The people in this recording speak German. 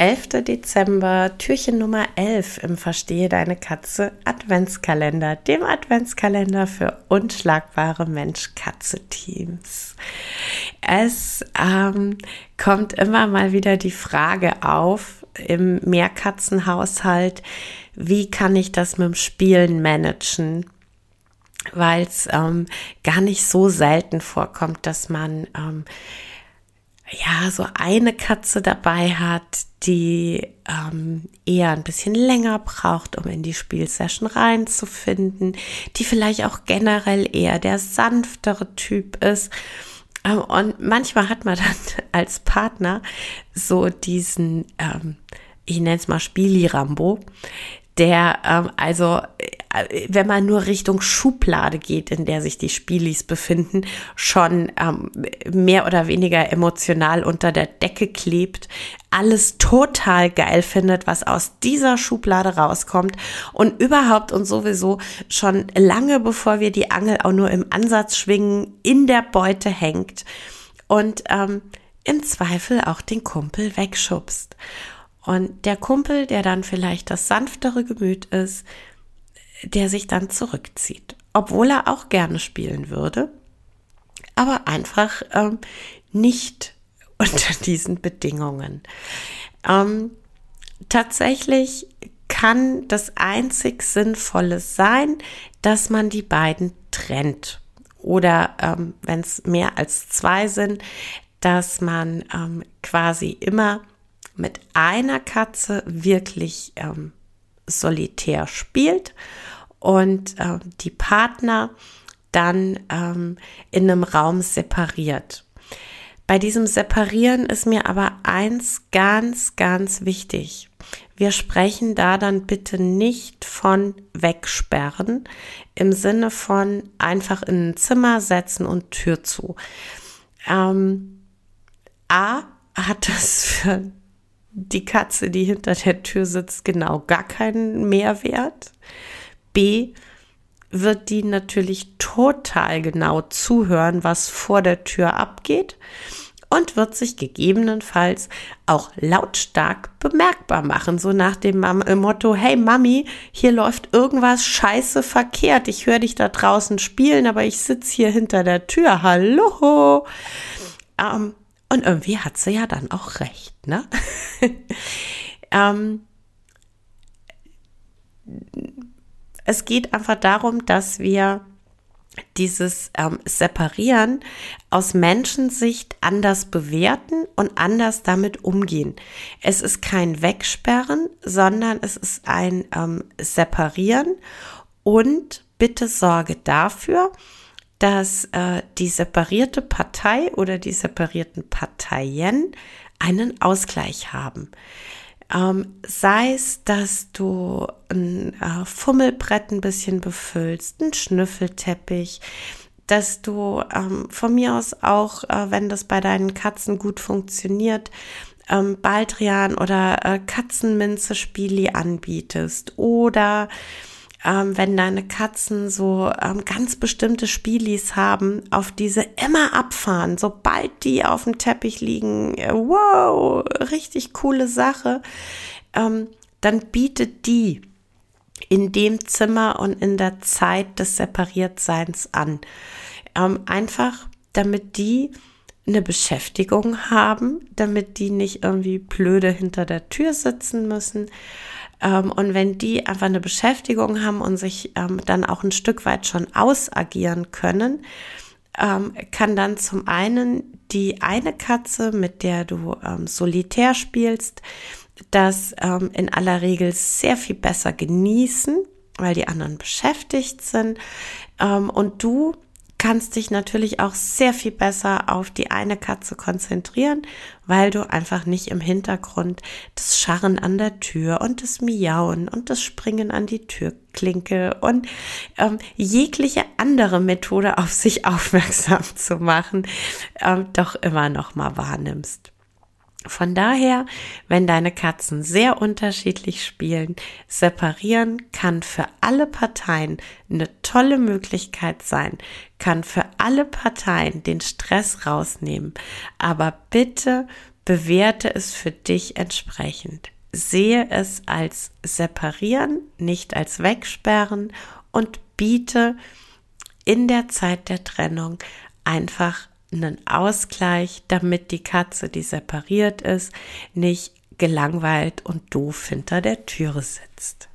11. Dezember, Türchen Nummer 11 im Verstehe deine Katze Adventskalender, dem Adventskalender für unschlagbare Mensch-Katze-Teams. Es ähm, kommt immer mal wieder die Frage auf im Mehrkatzenhaushalt, wie kann ich das mit dem Spielen managen? Weil es ähm, gar nicht so selten vorkommt, dass man ähm, ja, so eine Katze dabei hat, die ähm, eher ein bisschen länger braucht, um in die Spielsession reinzufinden, die vielleicht auch generell eher der sanftere Typ ist. Ähm, und manchmal hat man dann als Partner so diesen, ähm, ich nenne es mal Spieli-Rambo, der ähm, also wenn man nur Richtung Schublade geht, in der sich die Spielis befinden, schon ähm, mehr oder weniger emotional unter der Decke klebt, alles total geil findet, was aus dieser Schublade rauskommt und überhaupt und sowieso schon lange bevor wir die Angel auch nur im Ansatz schwingen, in der Beute hängt und ähm, im Zweifel auch den Kumpel wegschubst. Und der Kumpel, der dann vielleicht das sanftere Gemüt ist, der sich dann zurückzieht, obwohl er auch gerne spielen würde, aber einfach ähm, nicht unter diesen Bedingungen. Ähm, tatsächlich kann das einzig Sinnvolle sein, dass man die beiden trennt. Oder ähm, wenn es mehr als zwei sind, dass man ähm, quasi immer mit einer Katze wirklich ähm, solitär spielt und äh, die Partner dann ähm, in einem Raum separiert. Bei diesem Separieren ist mir aber eins ganz, ganz wichtig. Wir sprechen da dann bitte nicht von wegsperren im Sinne von einfach in ein Zimmer setzen und Tür zu. Ähm, A hat das für die Katze, die hinter der Tür sitzt, genau gar keinen Mehrwert. B wird die natürlich total genau zuhören, was vor der Tür abgeht und wird sich gegebenenfalls auch lautstark bemerkbar machen, so nach dem Motto, hey Mami, hier läuft irgendwas scheiße verkehrt, ich höre dich da draußen spielen, aber ich sitze hier hinter der Tür, hallo. Ähm, und irgendwie hat sie ja dann auch recht, ne? ähm, es geht einfach darum, dass wir dieses ähm, Separieren aus Menschensicht anders bewerten und anders damit umgehen. Es ist kein Wegsperren, sondern es ist ein ähm, Separieren und bitte sorge dafür, dass äh, die separierte Partei oder die separierten Parteien einen Ausgleich haben. Ähm, sei es, dass du ein äh, Fummelbrett ein bisschen befüllst, ein Schnüffelteppich, dass du ähm, von mir aus auch, äh, wenn das bei deinen Katzen gut funktioniert, ähm, Baldrian oder äh, Katzenminze-Spieli anbietest oder ähm, wenn deine Katzen so ähm, ganz bestimmte Spielis haben, auf diese immer abfahren, sobald die auf dem Teppich liegen, äh, wow, richtig coole Sache, ähm, dann bietet die in dem Zimmer und in der Zeit des Separiertseins an. Ähm, einfach, damit die eine Beschäftigung haben, damit die nicht irgendwie blöde hinter der Tür sitzen müssen und wenn die einfach eine Beschäftigung haben und sich ähm, dann auch ein Stück weit schon ausagieren können, ähm, kann dann zum einen die eine Katze, mit der du ähm, solitär spielst, das ähm, in aller Regel sehr viel besser genießen, weil die anderen beschäftigt sind. Ähm, und du kannst dich natürlich auch sehr viel besser auf die eine Katze konzentrieren, weil du einfach nicht im Hintergrund das Scharren an der Tür und das Miauen und das Springen an die Türklinke und ähm, jegliche andere Methode auf sich aufmerksam zu machen, ähm, doch immer noch mal wahrnimmst. Von daher, wenn deine Katzen sehr unterschiedlich spielen, separieren kann für alle Parteien eine tolle Möglichkeit sein, kann für alle Parteien den Stress rausnehmen. Aber bitte, bewerte es für dich entsprechend. Sehe es als separieren, nicht als wegsperren und biete in der Zeit der Trennung einfach einen Ausgleich, damit die Katze, die separiert ist, nicht gelangweilt und doof hinter der Türe sitzt.